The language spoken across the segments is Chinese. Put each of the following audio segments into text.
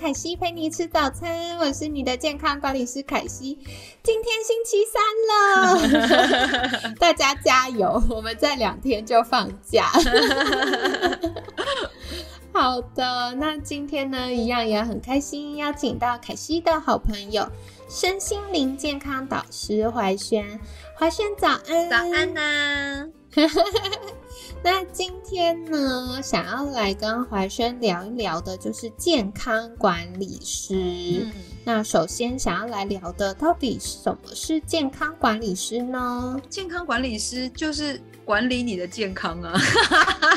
凯西陪你吃早餐，我是你的健康管理师凯西。今天星期三了，大家加油！我们在两天就放假。好的，那今天呢，一样也很开心，邀请到凯西的好朋友，身心灵健康导师怀萱。怀萱早安，早安呐！那今天呢，想要来跟怀轩聊一聊的，就是健康管理师。那首先想要来聊的，到底什么是健康管理师呢？健康管理师就是管理你的健康啊！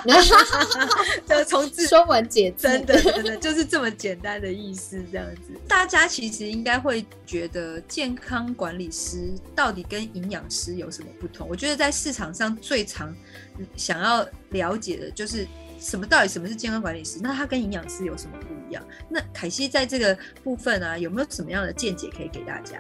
就从字说文解字，真的真的就是这么简单的意思，这样子。大家其实应该会觉得，健康管理师到底跟营养师有什么不同？我觉得在市场上最常想要了解的就是什么？到底什么是健康管理师？那他跟营养师有什么不一样？那凯西在这个部分啊，有没有什么样的见解可以给大家？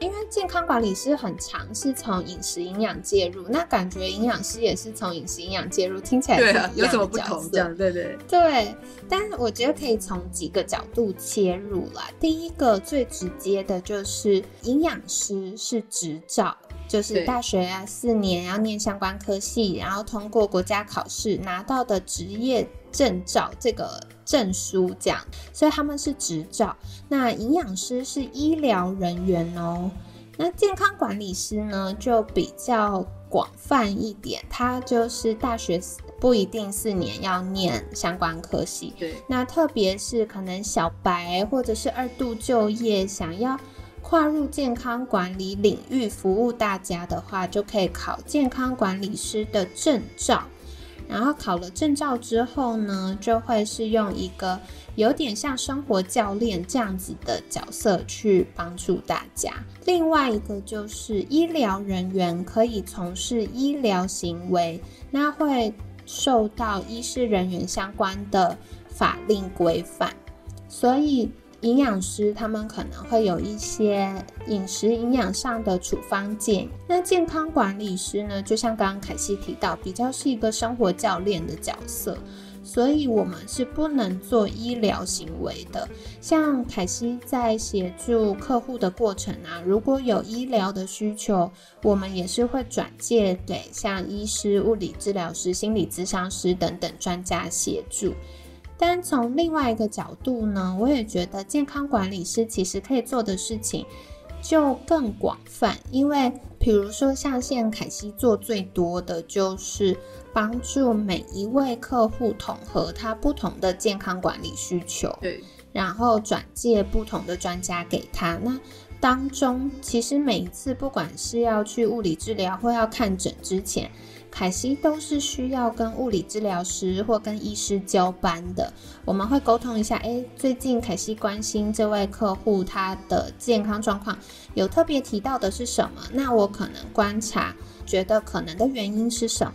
因为健康管理师很常是从饮食营养介入，那感觉营养师也是从饮食营养介入，听起来对啊，有什么不同？这样对对对，但是我觉得可以从几个角度切入啦。第一个最直接的就是营养师是执照。就是大学啊，四年要念相关科系，然后通过国家考试拿到的职业证照这个证书，这样，所以他们是执照。那营养师是医疗人员哦，那健康管理师呢就比较广泛一点，他就是大学不一定四年要念相关科系，对，那特别是可能小白或者是二度就业想要。跨入健康管理领域服务大家的话，就可以考健康管理师的证照。然后考了证照之后呢，就会是用一个有点像生活教练这样子的角色去帮助大家。另外一个就是医疗人员可以从事医疗行为，那会受到医师人员相关的法令规范，所以。营养师他们可能会有一些饮食营养上的处方建议。那健康管理师呢，就像刚刚凯西提到，比较是一个生活教练的角色，所以我们是不能做医疗行为的。像凯西在协助客户的过程啊，如果有医疗的需求，我们也是会转介给像医师、物理治疗师、心理咨商师等等专家协助。但从另外一个角度呢，我也觉得健康管理师其实可以做的事情就更广泛，因为比如说像现在凯西做最多的就是帮助每一位客户统合他不同的健康管理需求，对，然后转介不同的专家给他。那当中其实每一次不管是要去物理治疗或要看诊之前。凯西都是需要跟物理治疗师或跟医师交班的，我们会沟通一下。哎，最近凯西关心这位客户他的健康状况，有特别提到的是什么？那我可能观察，觉得可能的原因是什么？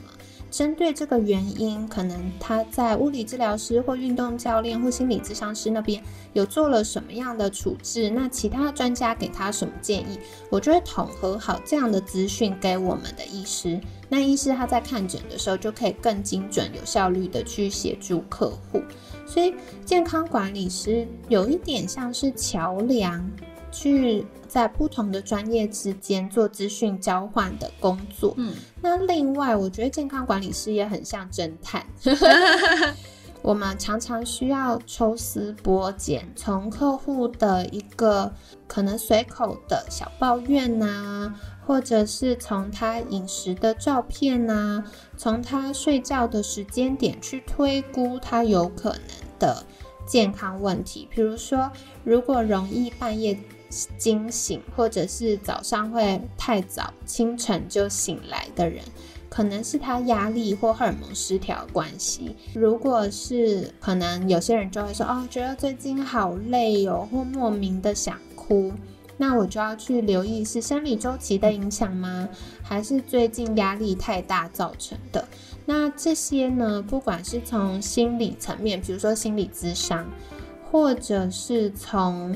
针对这个原因，可能他在物理治疗师或运动教练或心理咨商师那边有做了什么样的处置？那其他专家给他什么建议？我就会统合好这样的资讯给我们的医师。那医师他在看诊的时候就可以更精准、有效率的去协助客户。所以健康管理师有一点像是桥梁，去。在不同的专业之间做资讯交换的工作。嗯，那另外，我觉得健康管理师也很像侦探。我们常常需要抽丝剥茧，从客户的一个可能随口的小抱怨呐，或者是从他饮食的照片呐，从他睡觉的时间点去推估他有可能的健康问题。比如说，如果容易半夜。惊醒，或者是早上会太早、清晨就醒来的人，可能是他压力或荷尔蒙失调关系。如果是可能，有些人就会说，哦，觉得最近好累哦，或莫名的想哭，那我就要去留意是生理周期的影响吗？还是最近压力太大造成的？那这些呢，不管是从心理层面，比如说心理咨商，或者是从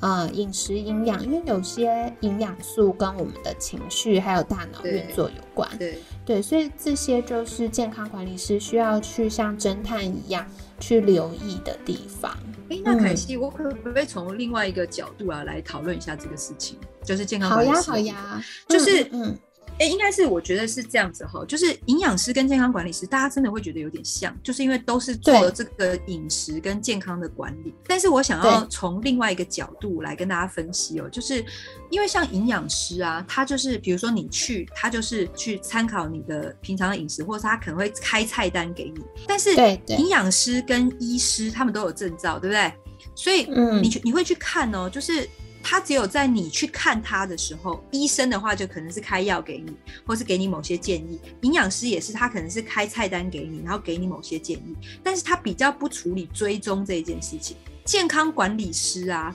呃，饮食营养，因为有些营养素跟我们的情绪还有大脑运作有关。对对，所以这些就是健康管理师需要去像侦探一样去留意的地方。哎，那凯西，我可不可以从另外一个角度啊来讨论一下这个事情？就是健康管理师，好呀，好呀，就是嗯。哎，应该是我觉得是这样子哈，就是营养师跟健康管理师，大家真的会觉得有点像，就是因为都是做这个饮食跟健康的管理。但是我想要从另外一个角度来跟大家分析哦，就是因为像营养师啊，他就是比如说你去，他就是去参考你的平常的饮食，或者他可能会开菜单给你。但是营养师跟医师他们都有证照，对不对？所以你去你会去看哦，就是。他只有在你去看他的时候，医生的话就可能是开药给你，或是给你某些建议；营养师也是，他可能是开菜单给你，然后给你某些建议。但是他比较不处理追踪这一件事情。健康管理师啊，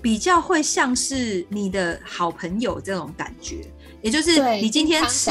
比较会像是你的好朋友这种感觉。也就是你今天吃，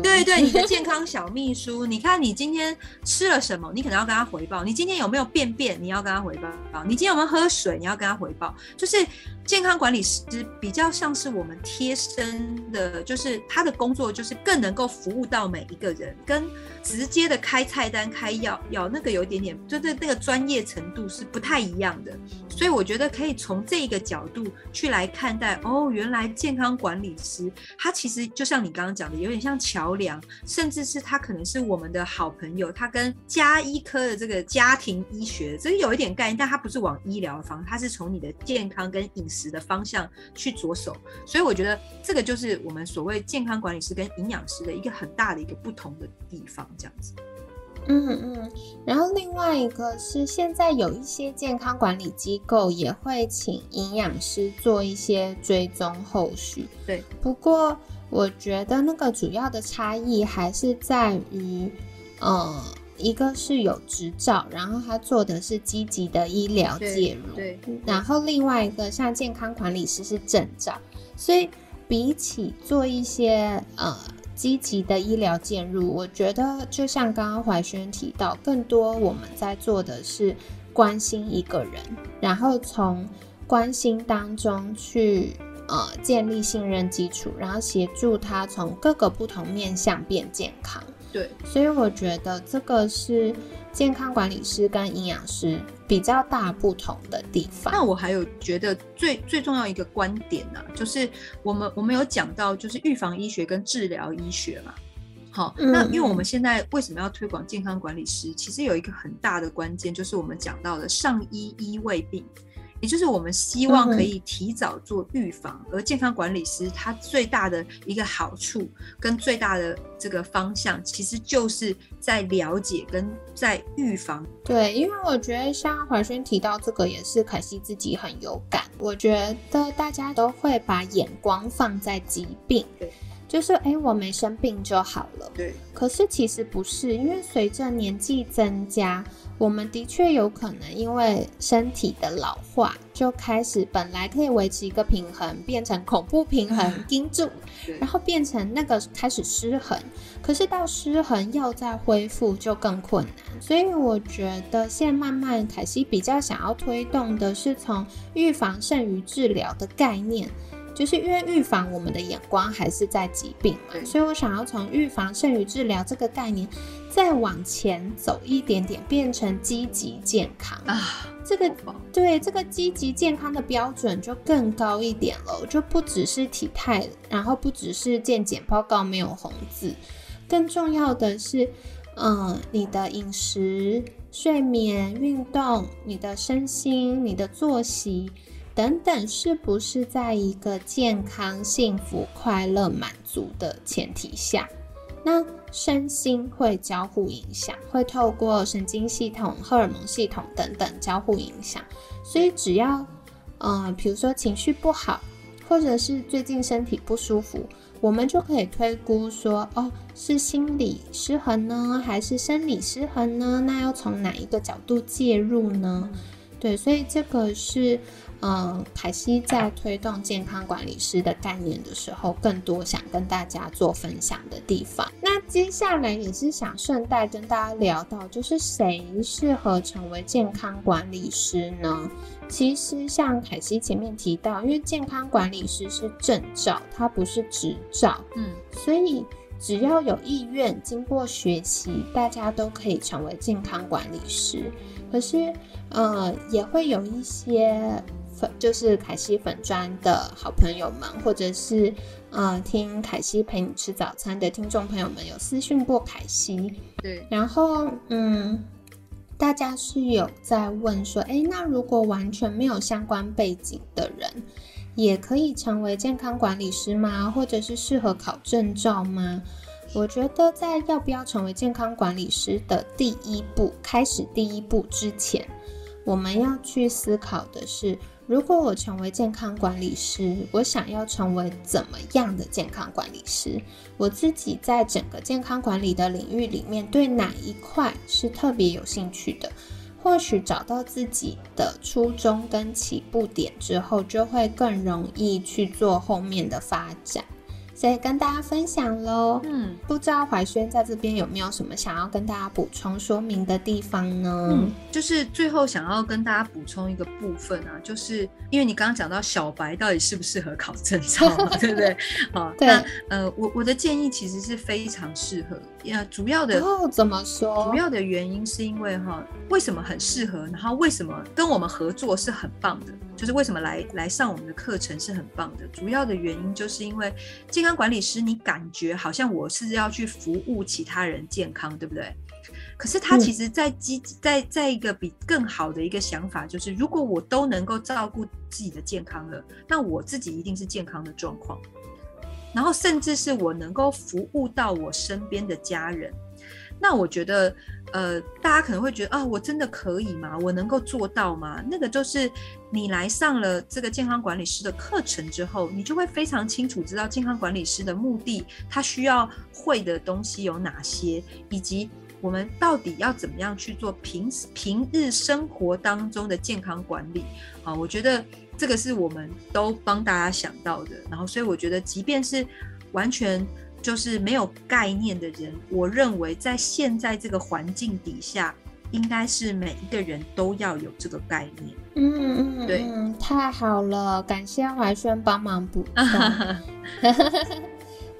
对对，你的健康 小秘书，你看你今天吃了什么，你可能要跟他回报。你今天有没有便便，你要跟他回报。你今天有没有喝水，你要跟他回报。就是健康管理师比较像是我们贴身的，就是他的工作就是更能够服务到每一个人，跟直接的开菜单、开药药那个有一点点，就是那个专业程度是不太一样的。所以我觉得可以从这一个角度去来看待。哦，原来健康管理师他。其实就像你刚刚讲的，有点像桥梁，甚至是他可能是我们的好朋友。他跟加医科的这个家庭医学，这有一点概念，但他不是往医疗方，他是从你的健康跟饮食的方向去着手。所以我觉得这个就是我们所谓健康管理师跟营养师的一个很大的一个不同的地方，这样子。嗯嗯，然后另外一个是，现在有一些健康管理机构也会请营养师做一些追踪后续。对，不过。我觉得那个主要的差异还是在于，呃，一个是有执照，然后他做的是积极的医疗介入，对，然后另外一个像健康管理师是证照，所以比起做一些呃积极的医疗介入，我觉得就像刚刚怀轩提到，更多我们在做的是关心一个人，然后从关心当中去。呃，建立信任基础，然后协助他从各个不同面向变健康。对，所以我觉得这个是健康管理师跟营养师比较大不同的地方。那我还有觉得最最重要一个观点呢，就是我们我们有讲到就是预防医学跟治疗医学嘛。好，那因为我们现在为什么要推广健康管理师？其实有一个很大的关键，就是我们讲到的上医医未病。也就是我们希望可以提早做预防，而健康管理师他最大的一个好处跟最大的这个方向，其实就是在了解跟在预防。对，因为我觉得像怀轩提到这个，也是凯西自己很有感。我觉得大家都会把眼光放在疾病，对，就是哎，我没生病就好了。对，可是其实不是，因为随着年纪增加。我们的确有可能因为身体的老化，就开始本来可以维持一个平衡，变成恐怖平衡 盯住，然后变成那个开始失衡。可是到失衡要再恢复就更困难。所以我觉得现在慢慢凯西比较想要推动的是从预防胜于治疗的概念。就是因为预防，我们的眼光还是在疾病嘛，所以我想要从预防胜于治疗这个概念再往前走一点点，变成积极健康啊。这个对这个积极健康的标准就更高一点了，就不只是体态，然后不只是健检报告没有红字，更重要的是，嗯，你的饮食、睡眠、运动、你的身心、你的作息。等等，是不是在一个健康、幸福、快乐、满足的前提下，那身心会交互影响，会透过神经系统、荷尔蒙系统等等交互影响。所以，只要，呃，比如说情绪不好，或者是最近身体不舒服，我们就可以推估说，哦，是心理失衡呢，还是生理失衡呢？那要从哪一个角度介入呢？对，所以这个是。嗯，凯西在推动健康管理师的概念的时候，更多想跟大家做分享的地方。那接下来也是想顺带跟大家聊到，就是谁适合成为健康管理师呢？其实像凯西前面提到，因为健康管理师是证照，它不是执照，嗯，所以只要有意愿，经过学习，大家都可以成为健康管理师。可是，呃，也会有一些。粉就是凯西粉砖的好朋友们，或者是呃听凯西陪你吃早餐的听众朋友们，有私讯过凯西。对，然后嗯，大家是有在问说，哎，那如果完全没有相关背景的人，也可以成为健康管理师吗？或者是适合考证照吗？我觉得在要不要成为健康管理师的第一步，开始第一步之前，我们要去思考的是。如果我成为健康管理师，我想要成为怎么样的健康管理师？我自己在整个健康管理的领域里面，对哪一块是特别有兴趣的？或许找到自己的初衷跟起步点之后，就会更容易去做后面的发展。所以跟大家分享喽。嗯，不知道怀轩在这边有没有什么想要跟大家补充说明的地方呢？嗯，就是最后想要跟大家补充一个部分啊，就是因为你刚刚讲到小白到底适不适合考证照嘛，对不对？好，那呃，我我的建议其实是非常适合。呃，主要的哦，怎么说？主要的原因是因为哈，为什么很适合？然后为什么跟我们合作是很棒的？就是为什么来来上我们的课程是很棒的？主要的原因就是因为健康管理师，你感觉好像我是要去服务其他人健康，对不对？可是他其实在积在在一个比更好的一个想法，就是如果我都能够照顾自己的健康了，那我自己一定是健康的状况。然后，甚至是我能够服务到我身边的家人，那我觉得，呃，大家可能会觉得啊，我真的可以吗？我能够做到吗？那个就是你来上了这个健康管理师的课程之后，你就会非常清楚知道健康管理师的目的，他需要会的东西有哪些，以及我们到底要怎么样去做平平日生活当中的健康管理啊？我觉得。这个是我们都帮大家想到的，然后所以我觉得，即便是完全就是没有概念的人，我认为在现在这个环境底下，应该是每一个人都要有这个概念。嗯嗯，对，太好了，感谢怀轩帮忙补充。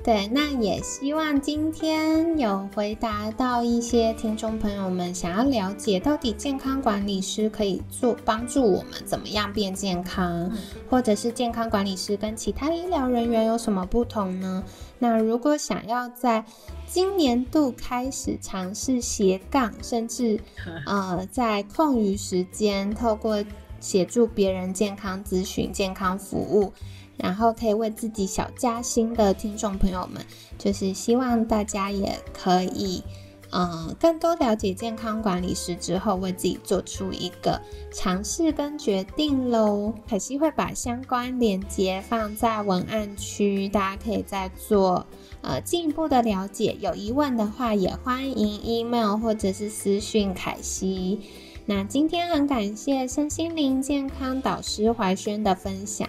对，那也希望今天有回答到一些听众朋友们想要了解，到底健康管理师可以做帮助我们怎么样变健康，或者是健康管理师跟其他医疗人员有什么不同呢？那如果想要在今年度开始尝试斜杠，甚至 呃在空余时间透过协助别人健康咨询、健康服务。然后可以为自己小加薪的听众朋友们，就是希望大家也可以，嗯，更多了解健康管理师之后，为自己做出一个尝试跟决定喽。可惜会把相关链接放在文案区，大家可以再做呃进一步的了解。有疑问的话，也欢迎 email 或者是私讯凯西。那今天很感谢身心灵健康导师怀轩的分享。